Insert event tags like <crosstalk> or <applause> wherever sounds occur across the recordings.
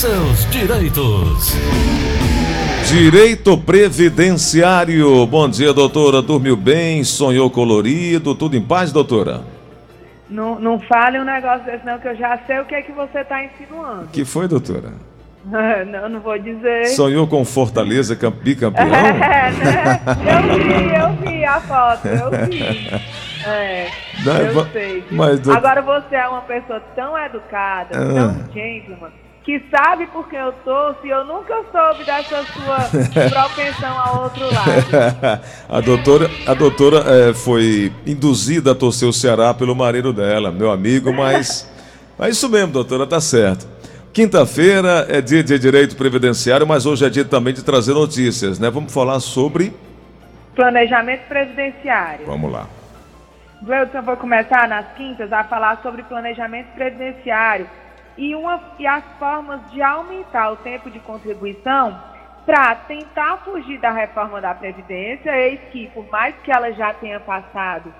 seus direitos. Direito previdenciário. Bom dia, doutora. Dormiu bem? Sonhou colorido? Tudo em paz, doutora? Não, não fale um negócio desse não, que eu já sei o que é que você está insinuando. que foi, doutora? <laughs> não, não vou dizer. Sonhou com Fortaleza bicampeão? <laughs> É, né? Eu vi, eu vi a foto, eu vi. <laughs> É, não, eu sei. Mas, Agora você é uma pessoa tão educada, ah. tão gentleman que sabe por que eu torço e eu nunca soube dessa sua <laughs> propensão a outro lado. <laughs> a doutora, a doutora é, foi induzida a torcer o Ceará pelo marido dela, meu amigo, mas <laughs> é isso mesmo, doutora, tá certo. Quinta-feira é dia de direito previdenciário, mas hoje é dia também de trazer notícias, né? Vamos falar sobre planejamento previdenciário. Vamos lá. Gleudson, vou começar nas quintas a falar sobre planejamento previdenciário e, uma, e as formas de aumentar o tempo de contribuição para tentar fugir da reforma da Previdência, eis que, por mais que ela já tenha passado,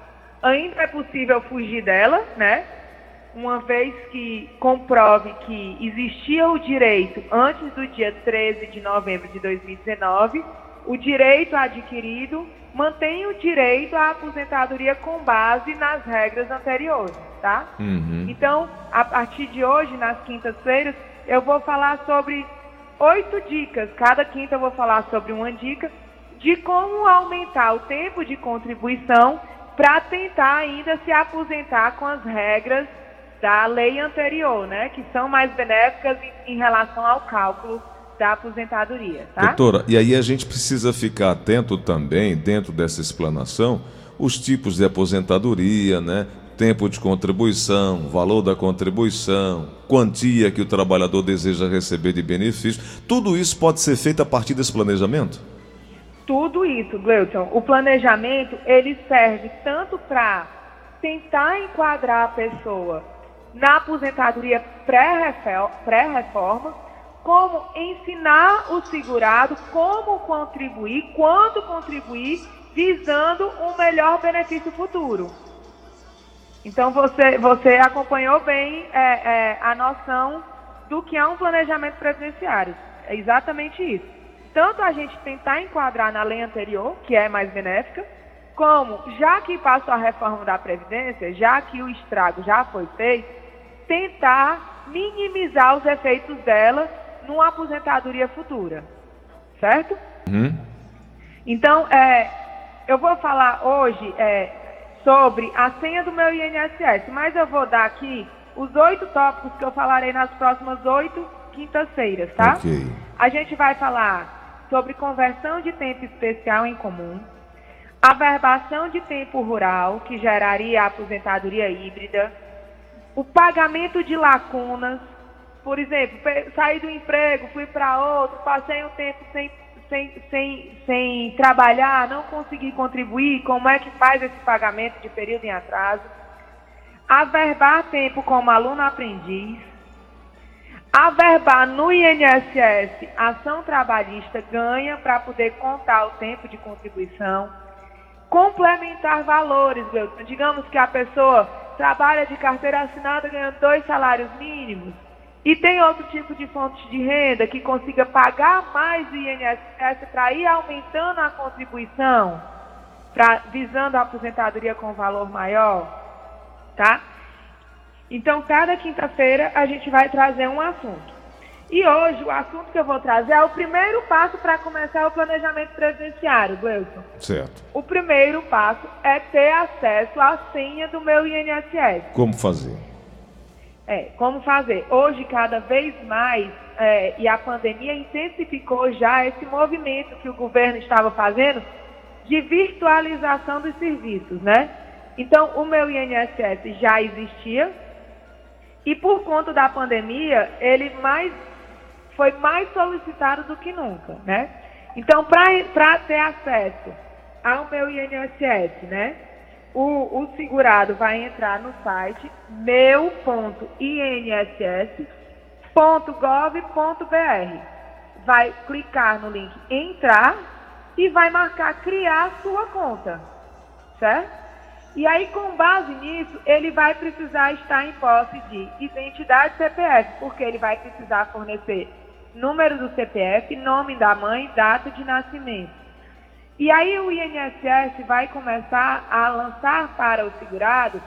ainda é possível fugir dela, né? Uma vez que comprove que existia o direito antes do dia 13 de novembro de 2019, o direito adquirido mantém o direito à aposentadoria com base nas regras anteriores, tá? Uhum. Então, a partir de hoje, nas quintas-feiras, eu vou falar sobre oito dicas. Cada quinta eu vou falar sobre uma dica de como aumentar o tempo de contribuição para tentar ainda se aposentar com as regras da lei anterior, né? Que são mais benéficas em, em relação ao cálculo da aposentadoria, tá? Doutora, e aí a gente precisa ficar atento também, dentro dessa explanação, os tipos de aposentadoria, né? Tempo de contribuição, valor da contribuição, quantia que o trabalhador deseja receber de benefício, tudo isso pode ser feito a partir desse planejamento? Tudo isso, Gleuton. O planejamento, ele serve tanto para tentar enquadrar a pessoa na aposentadoria pré-reforma, como ensinar o segurado como contribuir, quando contribuir, visando um melhor benefício futuro. Então você, você acompanhou bem é, é, a noção do que é um planejamento previdenciário. É exatamente isso. Tanto a gente tentar enquadrar na lei anterior, que é mais benéfica, como, já que passou a reforma da Previdência, já que o estrago já foi feito, tentar minimizar os efeitos dela numa aposentadoria futura. Certo? Uhum. Então, é, eu vou falar hoje é, sobre a senha do meu INSS, mas eu vou dar aqui os oito tópicos que eu falarei nas próximas oito quintas-feiras, tá? Ok. A gente vai falar sobre conversão de tempo especial em comum, averbação de tempo rural, que geraria a aposentadoria híbrida, o pagamento de lacunas, por exemplo, saí do emprego, fui para outro, passei um tempo sem, sem, sem, sem trabalhar, não consegui contribuir, como é que faz esse pagamento de período em atraso? Averbar tempo como aluno aprendiz. Averbar no INSS, ação trabalhista ganha para poder contar o tempo de contribuição. Complementar valores, digamos que a pessoa trabalha de carteira assinada ganhando dois salários mínimos e tem outro tipo de fonte de renda que consiga pagar mais o INSS para ir aumentando a contribuição, pra, visando a aposentadoria com valor maior, tá? Então, cada quinta-feira a gente vai trazer um assunto. E hoje o assunto que eu vou trazer é o primeiro passo para começar o planejamento previdenciário, Gleuson. Certo. O primeiro passo é ter acesso à senha do meu INSS. Como fazer? É, como fazer? Hoje, cada vez mais, é, e a pandemia intensificou já esse movimento que o governo estava fazendo de virtualização dos serviços, né? Então, o meu INSS já existia e por conta da pandemia, ele mais foi mais solicitado do que nunca, né? Então, para ter acesso ao meu INSS, né? O, o segurado vai entrar no site meu.inss.gov.br. Vai clicar no link entrar e vai marcar criar sua conta. Certo? E aí, com base nisso, ele vai precisar estar em posse de identidade CPF, porque ele vai precisar fornecer número do CPF, nome da mãe, data de nascimento. E aí o INSS vai começar a lançar para o segurado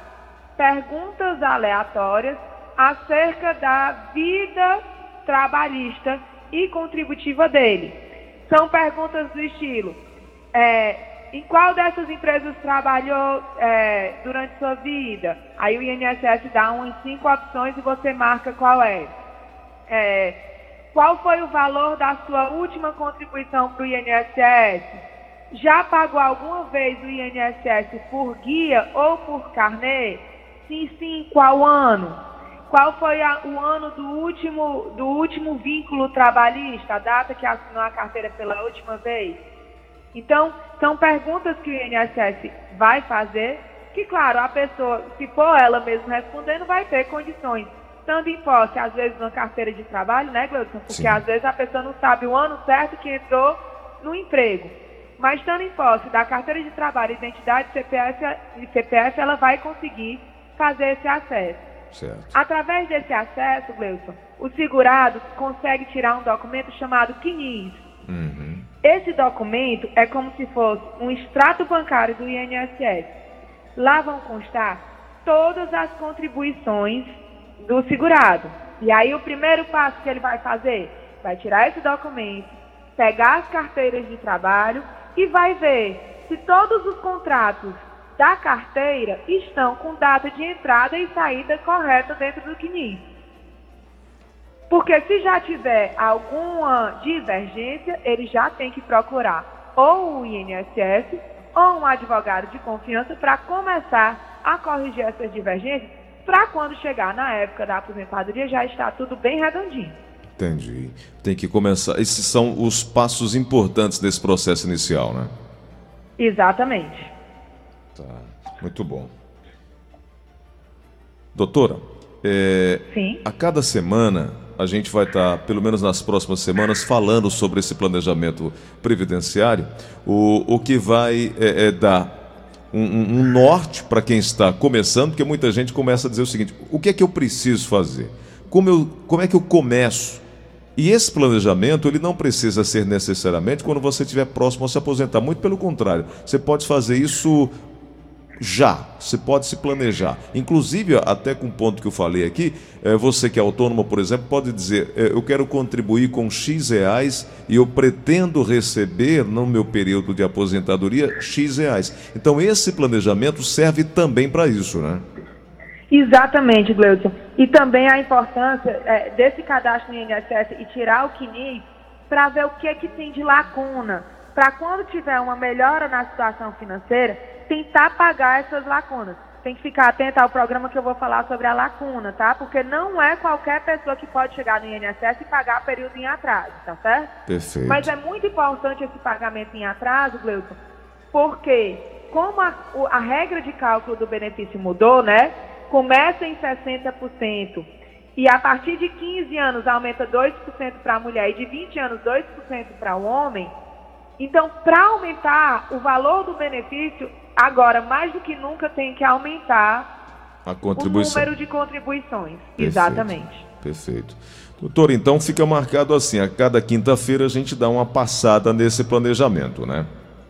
perguntas aleatórias acerca da vida trabalhista e contributiva dele. São perguntas do estilo: é, em qual dessas empresas trabalhou é, durante sua vida? Aí o INSS dá umas cinco opções e você marca qual é. é qual foi o valor da sua última contribuição para o INSS? Já pagou alguma vez o INSS por guia ou por carnê? Sim, sim, qual ano? Qual foi a, o ano do último, do último vínculo trabalhista, a data que assinou a carteira pela última vez? Então, são perguntas que o INSS vai fazer, que, claro, a pessoa, se for ela mesma respondendo, vai ter condições, estando em posse, às vezes, uma carteira de trabalho, né, Gleudson? Porque, Sim. às vezes, a pessoa não sabe o ano certo que entrou no emprego. Mas, estando em posse da carteira de trabalho, identidade CPF, CPF ela vai conseguir fazer esse acesso. Certo. Através desse acesso, Gleudson, o segurado consegue tirar um documento chamado CNIS. Uhum. Esse documento é como se fosse um extrato bancário do INSS. Lá vão constar todas as contribuições do segurado. E aí o primeiro passo que ele vai fazer, vai tirar esse documento, pegar as carteiras de trabalho e vai ver se todos os contratos da carteira estão com data de entrada e saída correta dentro do CNIS. Porque se já tiver alguma divergência, ele já tem que procurar ou o INSS ou um advogado de confiança para começar a corrigir essas divergências, para quando chegar na época da aposentadoria já está tudo bem redondinho. Entendi. Tem que começar. Esses são os passos importantes desse processo inicial, né? Exatamente. Tá. Muito bom. Doutora, é, a cada semana a gente vai estar, pelo menos nas próximas semanas, falando sobre esse planejamento previdenciário, o, o que vai é, é dar um, um norte para quem está começando, porque muita gente começa a dizer o seguinte: o que é que eu preciso fazer? Como, eu, como é que eu começo? E esse planejamento ele não precisa ser necessariamente quando você estiver próximo a se aposentar. Muito pelo contrário, você pode fazer isso já. Você pode se planejar. Inclusive, até com o ponto que eu falei aqui, é, você que é autônomo, por exemplo, pode dizer: é, eu quero contribuir com X reais e eu pretendo receber, no meu período de aposentadoria, X reais. Então, esse planejamento serve também para isso, né? Exatamente, Gleudson. E também a importância é, desse cadastro no INSS e tirar o CNI para ver o que, é que tem de lacuna. Para quando tiver uma melhora na situação financeira, tentar pagar essas lacunas. Tem que ficar atento ao programa que eu vou falar sobre a lacuna, tá? Porque não é qualquer pessoa que pode chegar no INSS e pagar período em atraso, tá certo? Perfeito. Mas é muito importante esse pagamento em atraso, Gleuton, porque como a, a regra de cálculo do benefício mudou, né? Começa em 60%. E a partir de 15 anos aumenta 2% para a mulher e de 20 anos 2% para o homem. Então, para aumentar o valor do benefício, Agora, mais do que nunca, tem que aumentar a contribuição. o número de contribuições. Perfeito, Exatamente. Perfeito. Doutor, então fica marcado assim: a cada quinta-feira a gente dá uma passada nesse planejamento, né?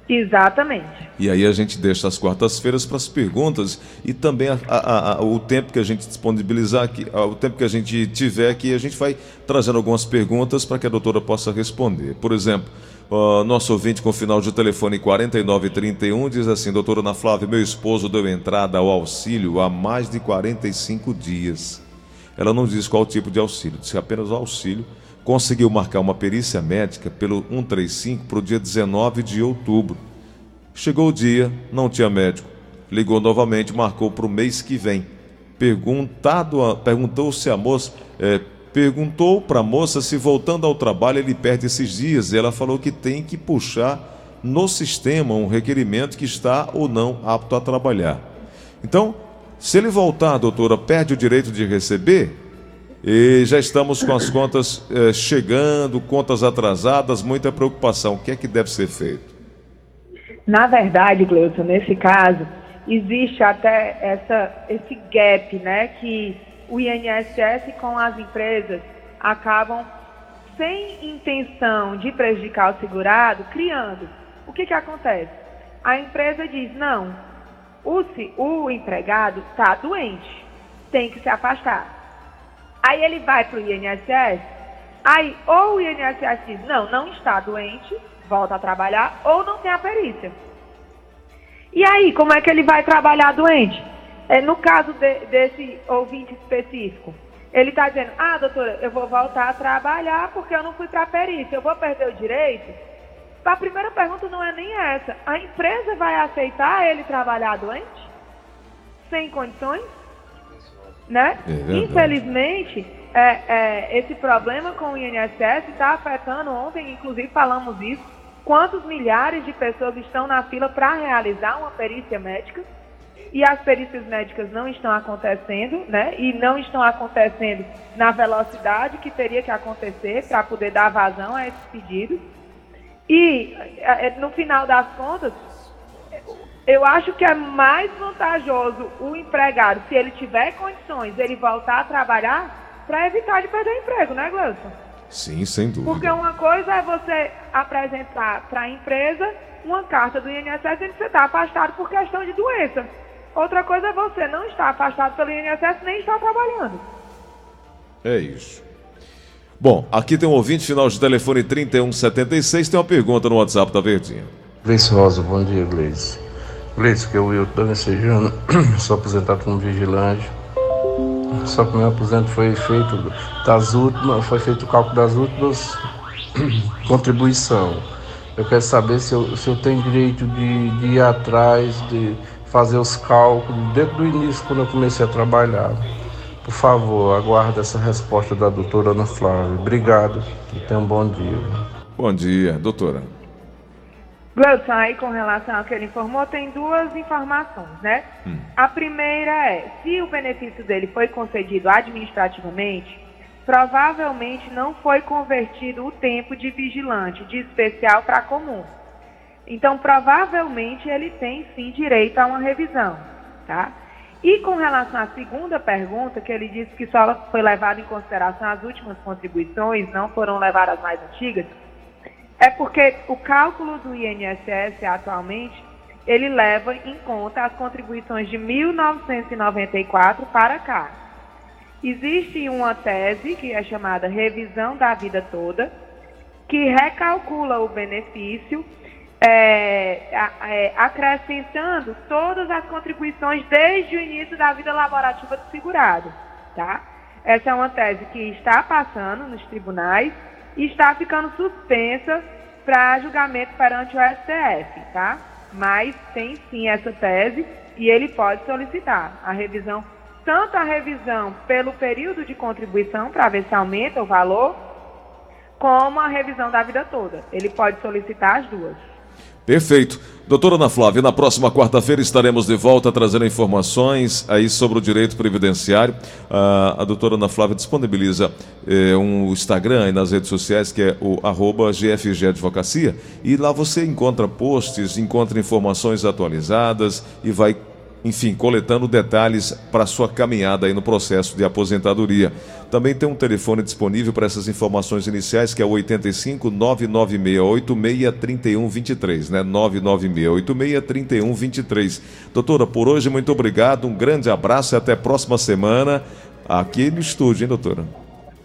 Exatamente. E aí a gente deixa as quartas-feiras para as perguntas e também a, a, a, o tempo que a gente disponibilizar aqui, o tempo que a gente tiver aqui, a gente vai trazendo algumas perguntas para que a doutora possa responder. Por exemplo, Uh, nosso ouvinte com final de telefone 4931 diz assim: Doutora Ana Flávia, meu esposo deu entrada ao auxílio há mais de 45 dias. Ela não diz qual tipo de auxílio, disse apenas o auxílio. Conseguiu marcar uma perícia médica pelo 135 para o dia 19 de outubro. Chegou o dia, não tinha médico. Ligou novamente, marcou para o mês que vem. Perguntado, perguntou se a moça, é, perguntou para a moça se voltando ao trabalho ele perde esses dias. E ela falou que tem que puxar no sistema um requerimento que está ou não apto a trabalhar. Então, se ele voltar, doutora, perde o direito de receber? E já estamos com as contas eh, chegando, contas atrasadas, muita preocupação. O que é que deve ser feito? Na verdade, Gleuton, nesse caso, existe até essa, esse gap, né, que o INSS com as empresas acabam sem intenção de prejudicar o segurado, criando. O que, que acontece? A empresa diz, não, o, o empregado está doente, tem que se afastar. Aí ele vai para o INSS, aí ou o INSS diz, não, não está doente, volta a trabalhar, ou não tem a perícia. E aí, como é que ele vai trabalhar doente? É, no caso de, desse ouvinte específico, ele está dizendo, ah, doutora, eu vou voltar a trabalhar porque eu não fui para a perícia, eu vou perder o direito? A primeira pergunta não é nem essa. A empresa vai aceitar ele trabalhar doente? Sem condições? Né? É Infelizmente, é, é, esse problema com o INSS está afetando, ontem inclusive falamos isso, quantos milhares de pessoas estão na fila para realizar uma perícia médica e as perícias médicas não estão acontecendo, né? E não estão acontecendo na velocidade que teria que acontecer para poder dar vazão a esses pedidos. E é, é, no final das contas, eu acho que é mais vantajoso o empregado, se ele tiver condições, ele voltar a trabalhar para evitar de perder o emprego, né, Gleuson? Sim, sem dúvida. Porque uma coisa é você apresentar para a empresa uma carta do INSS dizendo que você está afastado por questão de doença. Outra coisa é você não estar afastado pelo INSS nem estar trabalhando. É isso. Bom, aqui tem um ouvinte, final de telefone 3176, tem uma pergunta no WhatsApp da Verdinha. Gleice Rosa, bom dia, Gleice. Gleice, que eu, estou ensejando, sou aposentado como vigilante. Só que meu aposento foi feito das últimas, foi feito o cálculo das últimas <clears throat> contribuição. Eu quero saber se eu, se eu tenho direito de, de ir atrás de fazer os cálculos desde o início, quando eu comecei a trabalhar. Por favor, aguarde essa resposta da doutora Ana Flávia. Obrigado e tenha um bom dia. Bom dia, doutora. Gleudson, aí com relação ao que ele informou, tem duas informações, né? Hum. A primeira é, se o benefício dele foi concedido administrativamente, provavelmente não foi convertido o tempo de vigilante de especial para comum. Então, provavelmente, ele tem sim direito a uma revisão, tá? E com relação à segunda pergunta, que ele disse que só foi levado em consideração as últimas contribuições, não foram levadas as mais antigas, é porque o cálculo do INSS atualmente, ele leva em conta as contribuições de 1994 para cá. Existe uma tese que é chamada Revisão da Vida Toda, que recalcula o benefício é, é, acrescentando todas as contribuições desde o início da vida laborativa do segurado. Tá? Essa é uma tese que está passando nos tribunais e está ficando suspensa para julgamento perante o STF, tá? Mas tem sim essa tese e ele pode solicitar a revisão, tanto a revisão pelo período de contribuição para ver se aumenta o valor, como a revisão da vida toda. Ele pode solicitar as duas. Perfeito. Doutora Ana Flávia, na próxima quarta-feira estaremos de volta trazendo informações aí sobre o direito previdenciário. Ah, a doutora Ana Flávia disponibiliza eh, um Instagram aí nas redes sociais que é o arroba GFG Advocacia e lá você encontra posts, encontra informações atualizadas e vai enfim, coletando detalhes para sua caminhada aí no processo de aposentadoria. Também tem um telefone disponível para essas informações iniciais, que é o 85 99686 3123, né? 99686 3123. Doutora, por hoje, muito obrigado, um grande abraço e até a próxima semana aqui no estúdio, hein, doutora?